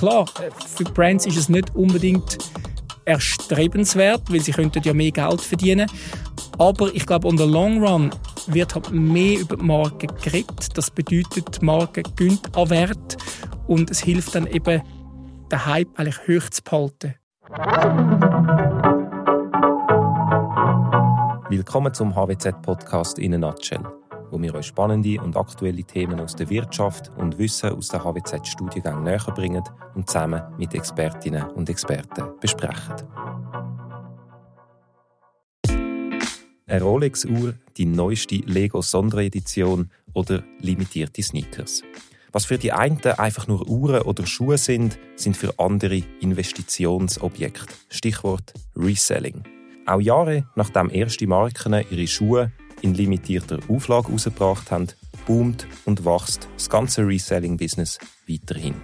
klar, für Brands ist es nicht unbedingt erstrebenswert, weil sie könnten ja mehr Geld verdienen. Aber ich glaube, on the long run wird halt mehr über die Marke geredet. Das bedeutet, die Marke gönnt an Wert und es hilft dann eben, den Hype eigentlich hoch zu behalten. Willkommen zum HWZ-Podcast in a Nutshell, wo wir euch spannende und aktuelle Themen aus der Wirtschaft und Wissen aus der HWZ-Studiengang näher bringen und zusammen mit Expertinnen und Experten besprechen. Eine Rolex-Uhr, die neueste Lego-Sonderedition oder limitierte Sneakers. Was für die einen einfach nur Uhren oder Schuhe sind, sind für andere Investitionsobjekte. Stichwort Reselling. Auch Jahre nachdem erste Marken ihre Schuhe in limitierter Auflage herausgebracht haben, boomt und wächst das ganze Reselling-Business weiterhin.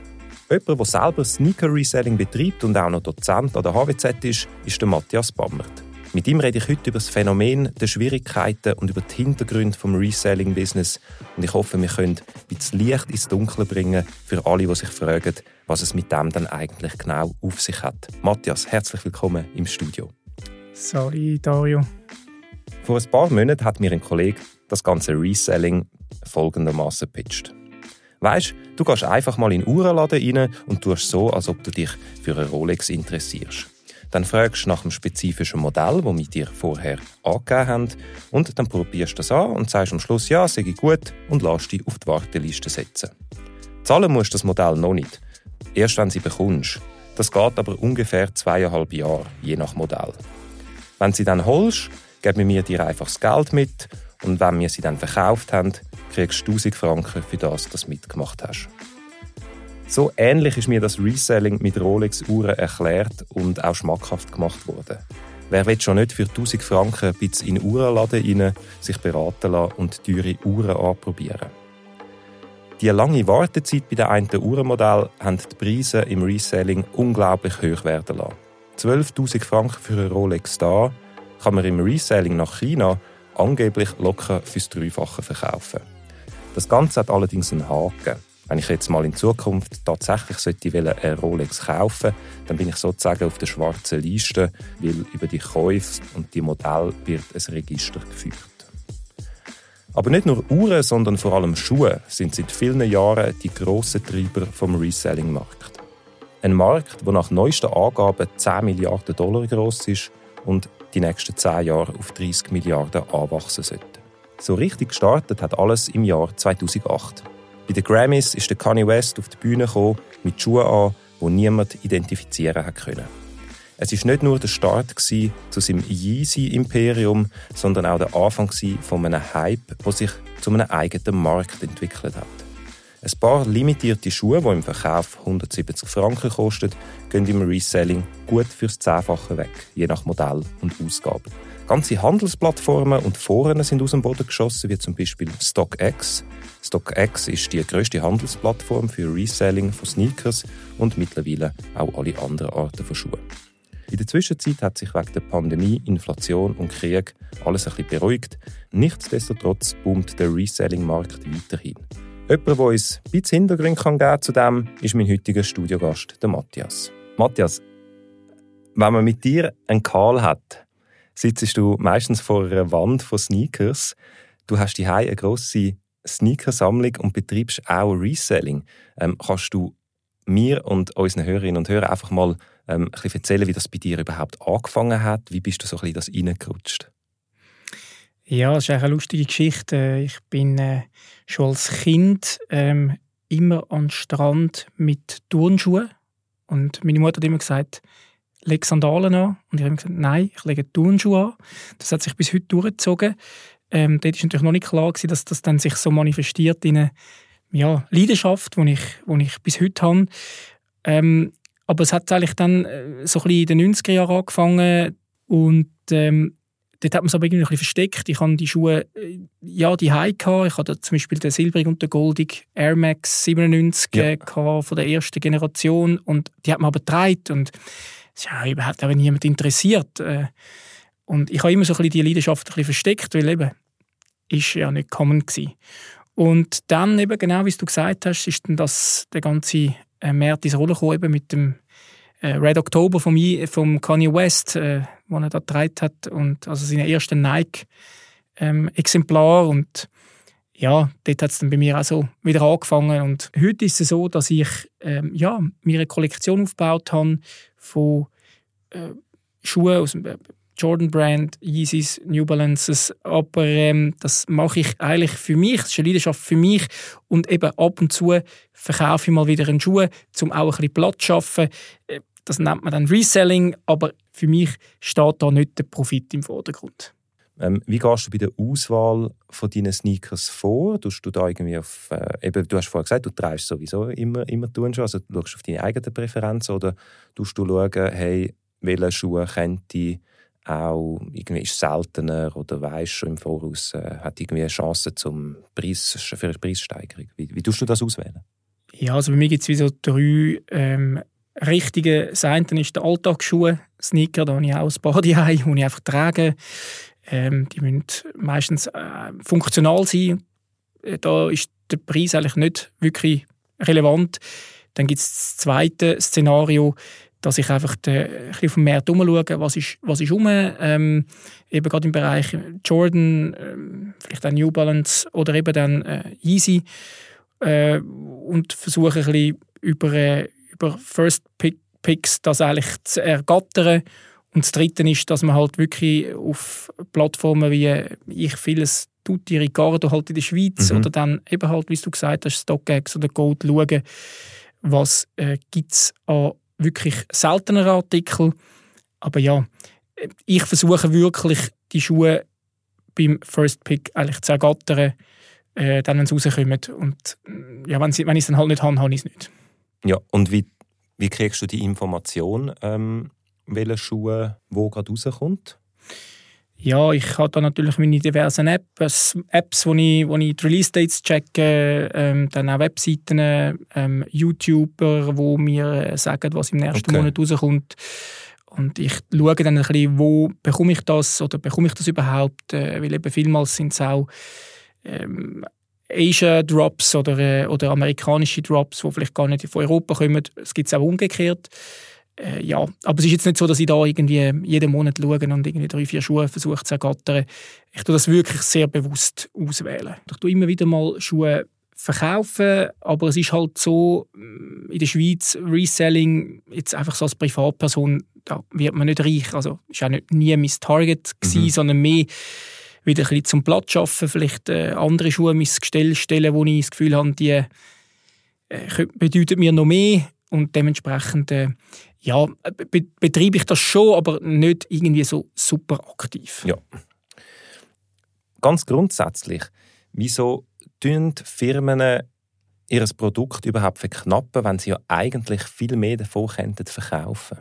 Jemand, der selber Sneaker-Reselling betreibt und auch noch Dozent an der HWZ ist, ist der Matthias Bammert. Mit ihm rede ich heute über das Phänomen der Schwierigkeiten und über die Hintergründe vom Reselling-Business. Und ich hoffe, wir können ein bisschen Licht ins Dunkle bringen für alle, die sich fragen, was es mit dem dann eigentlich genau auf sich hat. Matthias, herzlich willkommen im Studio. Sorry, Dario. Vor ein paar Monaten hat mir ein Kollege das ganze Reselling folgendermaßen pitcht. Weißt, du gehst einfach mal in den Uhrenladen rein und tust so, als ob du dich für eine Rolex interessierst. Dann fragst du nach einem spezifischen Modell, das wir dir vorher angegeben haben, und dann probierst du das an und sagst am Schluss, ja, sei gut, und lässt dich auf die Warteliste setzen. Zahlen musst du das Modell noch nicht. Erst wenn sie bekommst. Das geht aber ungefähr zweieinhalb Jahre, je nach Modell. Wenn sie dann holst, geben wir dir einfach das Geld mit und wenn wir sie dann verkauft haben, kriegst du 1000 Franken für das, was du mitgemacht hast. So ähnlich ist mir das Reselling mit Rolex-Uhren erklärt und auch schmackhaft gemacht worden. Wer will schon nicht für 1000 Franken ein bisschen in den Uhrenladen rein, sich beraten lassen und teure Uhren anprobieren? Die lange Wartezeit bei den einen Uhrenmodell haben die Preise im Reselling unglaublich hoch werden lassen. 12.000 Franken für eine Rolex da kann man im Reselling nach China angeblich locker fürs Dreifache verkaufen. Das Ganze hat allerdings einen Haken. Wenn ich jetzt mal in Zukunft tatsächlich sollte eine Rolex kaufen dann bin ich sozusagen auf der schwarzen Liste, weil über die Käufe und die Modelle wird ein Register geführt. Aber nicht nur Uhren, sondern vor allem Schuhe sind seit vielen Jahren die grossen Treiber vom Reselling-Markt. Ein Markt, der nach neuesten Angaben 10 Milliarden Dollar groß ist und die nächsten 10 Jahre auf 30 Milliarden anwachsen sollte. So richtig gestartet hat alles im Jahr 2008. Bei den Grammys ist der Kanye West auf die Bühne gekommen, mit Schuhen an, die niemand identifizieren konnte. Es war nicht nur der Start zu seinem Yeezy-Imperium, sondern auch der Anfang von einem Hype, der sich zu einem eigenen Markt entwickelt hat. Ein paar limitierte Schuhe, die im Verkauf 170 Franken kosten, gehen im Reselling gut fürs Zehnfache weg, je nach Modell und Ausgabe. Ganze Handelsplattformen und Foren sind aus dem Boden geschossen, wie zum Beispiel StockX. StockX ist die größte Handelsplattform für Reselling von Sneakers und mittlerweile auch alle anderen Arten von Schuhen. In der Zwischenzeit hat sich wegen der Pandemie, Inflation und Krieg alles ein bisschen beruhigt. Nichtsdestotrotz boomt der Reselling-Markt weiterhin. Jemand, der uns ein bisschen Hintergrund geben kann zu dem, ist mein heutiger Studiogast, der Matthias. Matthias, wenn man mit dir einen Karl hat, sitzt du meistens vor einer Wand von Sneakers. Du hast die eine grosse Sneakersammlung und betreibst auch Reselling. Ähm, kannst du mir und unseren Hörerinnen und Hörern einfach mal ähm, ein bisschen erzählen, wie das bei dir überhaupt angefangen hat? Wie bist du so ein bisschen das reingerutscht? Ja, das ist eine lustige Geschichte. Ich bin äh, schon als Kind ähm, immer am Strand mit Turnschuhen. Und meine Mutter hat immer gesagt, leg Sandalen an. Und ich habe gesagt, nein, ich lege Turnschuhe an. Das hat sich bis heute durchgezogen. Ähm, dort war natürlich noch nicht klar, gewesen, dass das dann sich so manifestiert in eine ja, Leidenschaft, die ich, ich bis heute habe. Ähm, aber es hat eigentlich dann äh, so ein bisschen in den 90er Jahren angefangen und ähm, dort hat man es aber irgendwie ein bisschen versteckt. Ich hatte die Schuhe, äh, ja, die High gehabt. Ich hatte zum Beispiel den silbrig und den goldig Air Max 97 ja. Äh, von der ersten Generation und die hat man aber getragen und es ja überhaupt aber niemand interessiert. Äh. Und ich habe immer so ein bisschen die Leidenschaft ein bisschen versteckt, weil eben ist ja nicht common gewesen. Und dann eben genau, wie du gesagt hast, ist dann das, der ganze äh, mehr ins Rollen gekommen, eben mit dem Red October vom, vom Kanye West, äh, wo er da getragen hat, und also seine ersten Nike-Exemplar ähm, und ja, dort hat es dann bei mir auch so wieder angefangen und heute ist es so, dass ich ähm, ja, mir eine Kollektion aufgebaut habe von äh, Schuhen aus dem äh, Jordan Brand, Yeezys, New Balances, aber ähm, das mache ich eigentlich für mich, das ist eine Leidenschaft für mich und eben ab und zu verkaufe ich mal wieder einen Schuh, um auch ein bisschen Platz zu schaffen. Äh, das nennt man dann Reselling, aber für mich steht da nicht der Profit im Vordergrund. Ähm, wie gehst du bei der Auswahl von deinen Sneakers vor? Tust du da irgendwie auf, äh, eben, du hast vorhin gesagt, du trägst sowieso immer, immer tun schon, also schaust du auf deine eigenen Präferenzen oder tust du schauen, hey, welche Schuhe könnte auch irgendwie ist seltener oder weißt schon im Voraus, äh, hat irgendwie eine Chance zum Preis, für eine Preissteigerung. Wie, wie tust du das auswählen? Ja, also bei mir gibt es wie so drei ähm, richtige. Das eine ist der Alltagsschuhe, Sneaker, da habe ich auch ein paar die ich einfach trage. Ähm, die müssen meistens äh, funktional sein. Äh, da ist der Preis eigentlich nicht wirklich relevant. Dann gibt es das zweite Szenario, dass ich einfach de, ein bisschen auf dem Markt umschaue, was ist, was ist rum, ähm, eben gerade im Bereich Jordan, ähm, vielleicht auch New Balance oder eben dann äh, Easy äh, und versuche ein bisschen über, äh, über First Pick, Picks das eigentlich zu ergattern und das Dritte ist, dass man halt wirklich auf Plattformen wie ich vieles Tutti Ricardo halt in der Schweiz mhm. oder dann eben halt, wie du gesagt hast, StockX oder Gold schauen, was äh, gibt es an wirklich selteneren Artikeln. Aber ja, ich versuche wirklich die Schuhe beim First Pick eigentlich zu ergattern, äh, dann, wenn sie rauskommen. Und ja, wenn, sie, wenn ich es dann halt nicht habe, habe ich es nicht. Ja, und wie, wie kriegst du die Information, ähm, welche Schuhe wo gerade rauskommt? Ja, ich habe da natürlich meine diversen Apps, Apps wo, ich, wo ich die Release-Dates checke, ähm, dann auch Webseiten, ähm, YouTuber, die mir sagen, was im nächsten okay. Monat rauskommt. Und ich schaue dann ein bisschen, wo bekomme ich das oder bekomme ich das überhaupt, äh, weil eben vielmals sind es auch ähm, Asia-Drops oder, äh, oder amerikanische Drops, die vielleicht gar nicht von Europa kommen. Es gibt es auch umgekehrt äh, ja, aber es ist jetzt nicht so, dass ich da irgendwie jeden Monat schaue und irgendwie drei, vier Schuhe versuche zu ergattern. Ich tue das wirklich sehr bewusst auswählen. Ich tue immer wieder mal Schuhe verkaufen, aber es ist halt so, mm, in der Schweiz Reselling, jetzt einfach so als Privatperson, da wird man nicht reich. Also ist auch nicht, nie mein Target gewesen, mhm. sondern mehr wieder ein bisschen zum Platz schaffen, vielleicht äh, andere Schuhe in mein Gestell stellen, wo ich das Gefühl habe, die äh, bedeuten mir noch mehr und dementsprechend äh, ja, be betreibe ich das schon, aber nicht irgendwie so super aktiv. Ja. Ganz grundsätzlich, wieso tun Firmen ihr Produkt überhaupt verknappen, wenn sie ja eigentlich viel mehr davon könnten verkaufen?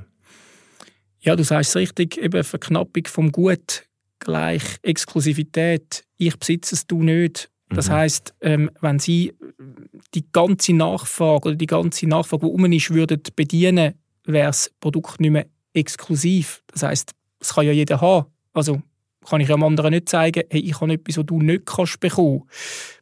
Ja, du sagst es richtig, eben Verknappung vom Gut gleich Exklusivität. Ich besitze es, du nicht. Das mhm. heißt, ähm, wenn sie die ganze Nachfrage oder die ganze Nachfrage, die um ist, würden bedienen, wäre das Produkt nicht mehr exklusiv. Das heißt, es kann ja jeder haben. Also kann ich am anderen nicht zeigen, hey, ich habe etwas, was du nicht kannst bekommen.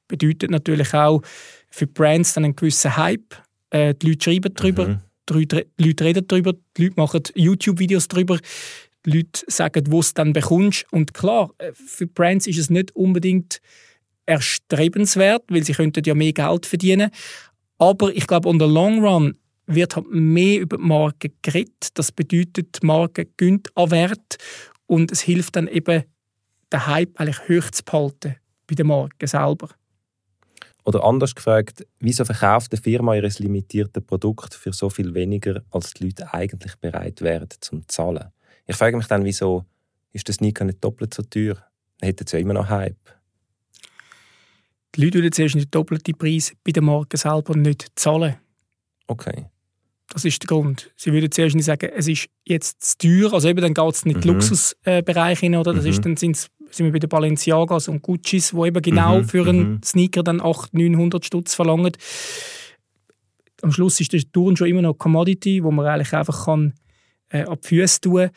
Bedeutet natürlich auch für Brands dann einen gewissen Hype. Äh, die Leute schreiben darüber, mhm. die Leute reden darüber, die Leute machen YouTube-Videos darüber, Leute sagen, wo es dann bekommst. Und klar, äh, für Brands ist es nicht unbedingt erstrebenswert, weil sie könnten ja mehr Geld verdienen. Aber ich glaube, on the long run wird halt mehr über die Marke geredet. Das bedeutet, die Marke gönnt an Wert und es hilft dann eben, den Hype eigentlich hoch zu behalten bei der Marke selber. Oder anders gefragt, wieso verkauft eine Firma ihr limitiertes Produkt für so viel weniger, als die Leute eigentlich bereit wären zum zahlen? Ich frage mich dann, wieso ist das Sneaker nicht doppelt so teuer? Dann hätten sie ja immer noch Hype. Die Leute würden zuerst den doppelten Preis bei der Marke selber nicht zahlen. Okay. Das ist der Grund. Sie würden zuerst nicht sagen, es ist jetzt zu teuer. Also eben, dann geht es nicht in den mhm. Luxusbereich hin, oder? Das mhm. ist, dann sind wir bei den Balenciagas und Guccis, die eben genau mhm. für einen mhm. Sneaker dann 800, 900 Stutz verlangen. Am Schluss ist der Touren schon immer noch Commodity, wo man eigentlich einfach kann, äh, ab die Füße tun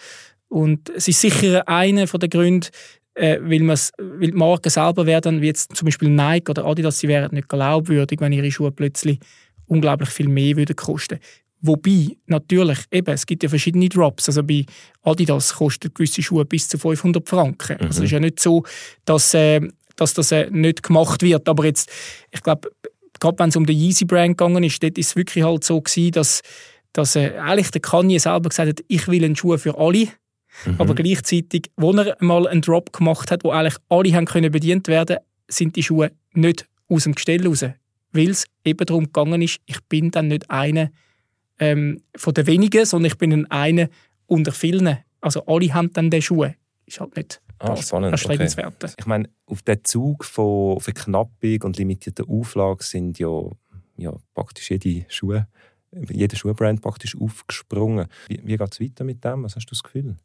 Und es ist sicher einer der Gründe, äh, weil, weil die Marken selber werden, wie jetzt zum Beispiel Nike oder Adidas, sie wären nicht glaubwürdig, wenn ihre Schuhe plötzlich unglaublich viel mehr würden kosten. Wobei, natürlich, eben, es gibt ja verschiedene Drops. Also bei Adidas kosten gewisse Schuhe bis zu 500 Franken. Mhm. Also es ist ja nicht so, dass, äh, dass das äh, nicht gemacht wird. Aber jetzt, ich glaube, gerade wenn es um den Yeezy-Brand gegangen ist, dort ist es wirklich halt so gewesen, dass, dass äh, eigentlich der Kanye selber gesagt hat, ich will einen Schuh für alle. Mhm. Aber gleichzeitig, wo er mal einen Drop gemacht hat, wo eigentlich alle haben können bedient werden, sind die Schuhe nicht aus dem Gestell raus. Weil es eben darum gegangen ist, ich bin dann nicht einer ähm, von den wenigen, sondern ich bin einer unter vielen. Also alle haben dann diese Schuhe. Ist halt nicht ah, spannend. erstrebenswert. Okay. Ich meine, auf den Zug von Verknappung und limitierter Auflage sind ja, ja praktisch jede Schuhe, jeder Schuhbrand praktisch aufgesprungen. Wie, wie geht es weiter mit dem? Was hast du das Gefühl?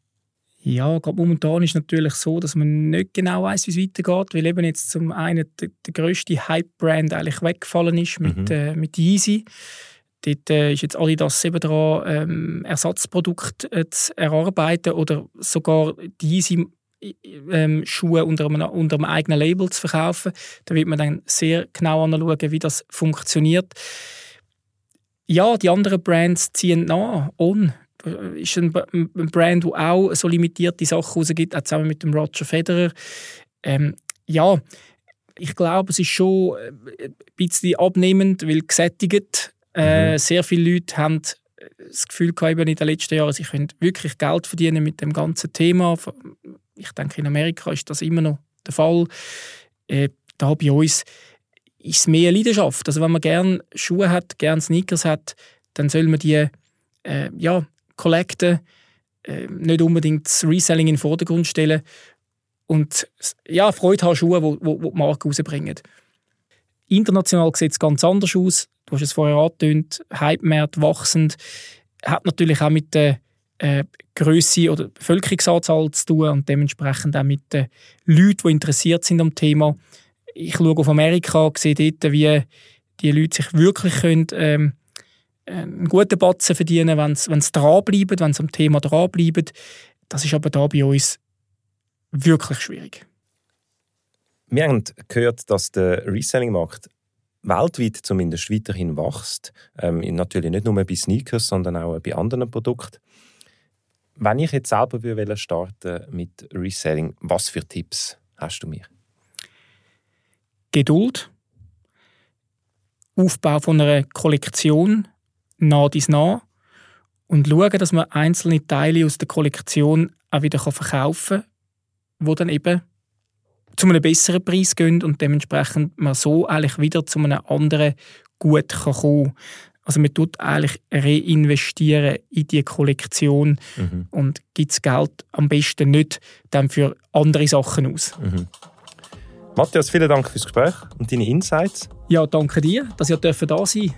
Ja, gerade momentan ist es natürlich so, dass man nicht genau weiß, wie es weitergeht, weil eben jetzt zum einen der, der grösste Hype-Brand eigentlich weggefallen ist mit, mhm. äh, mit Yeezy. Dort äh, ist jetzt Adidas eben dran, ähm, Ersatzprodukte äh, zu erarbeiten oder sogar die Yeezy ähm, Schuhe unter einem, unter einem eigenen Label zu verkaufen. Da wird man dann sehr genau anschauen, wie das funktioniert. Ja, die anderen Brands ziehen nach. On ist ein, Brand, der auch so limitierte Sachen rausgibt, auch zusammen mit dem Roger Federer. Ähm, ja, ich glaube, es ist schon äh, ein bisschen abnehmend, weil gesättigt. Äh, mhm. Sehr viele Leute haben das Gefühl gehabt, in den letzten Jahren, sie können wirklich Geld verdienen mit dem ganzen Thema. Ich denke, in Amerika ist das immer noch der Fall. Äh, da bei uns ist es mehr Leidenschaft. Also wenn man gerne Schuhe hat, gerne Sneakers hat, dann soll man die äh, ja, collecten, äh, nicht unbedingt das Reselling in den Vordergrund stellen und ja, Freude haben Schuhe, die, die, die Marke rausbringen. International sieht es ganz anders aus. Du hast es vorher angetönt, Hype-Markt wachsend. Hat natürlich auch mit der äh, Größe oder Bevölkerungsanzahl zu tun und dementsprechend auch mit den Leuten, die interessiert sind am Thema. Ich schaue auf Amerika, sehe dort, wie die Leute sich wirklich können, ähm, einen guten Batzen verdienen, wenn sie dranbleiben, wenn sie am Thema dranbleiben. Das ist aber da bei uns wirklich schwierig. Wir haben gehört, dass der Reselling-Markt weltweit zumindest weiterhin wächst. Ähm, natürlich nicht nur bei Sneakers, sondern auch bei anderen Produkten. Wenn ich jetzt selber würde starten mit Reselling, was für Tipps hast du mir? Geduld, Aufbau von einer Kollektion, nah dies nah und schauen, dass man einzelne Teile aus der Kollektion auch wieder verkaufen kann, wo dann eben zu einem besseren Preis gehen und dementsprechend man so eigentlich wieder zu einem anderen Gut kann kommen Also man tut eigentlich reinvestieren in die Kollektion mhm. und gibt das Geld am besten nicht dann für andere Sachen aus. Mhm. Matthias, vielen Dank fürs Gespräch und deine Insights. Ja, danke dir, dass ihr da sein dürfen.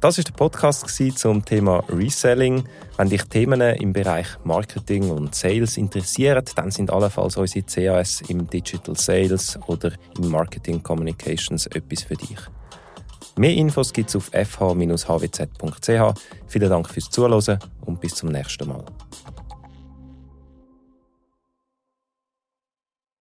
Das ist der Podcast zum Thema Reselling. Wenn dich Themen im Bereich Marketing und Sales interessieren, dann sind allenfalls unsere CAS im Digital Sales oder im Marketing Communications etwas für dich. Mehr Infos gibt es auf fh-hwz.ch. Vielen Dank fürs Zuhören und bis zum nächsten Mal.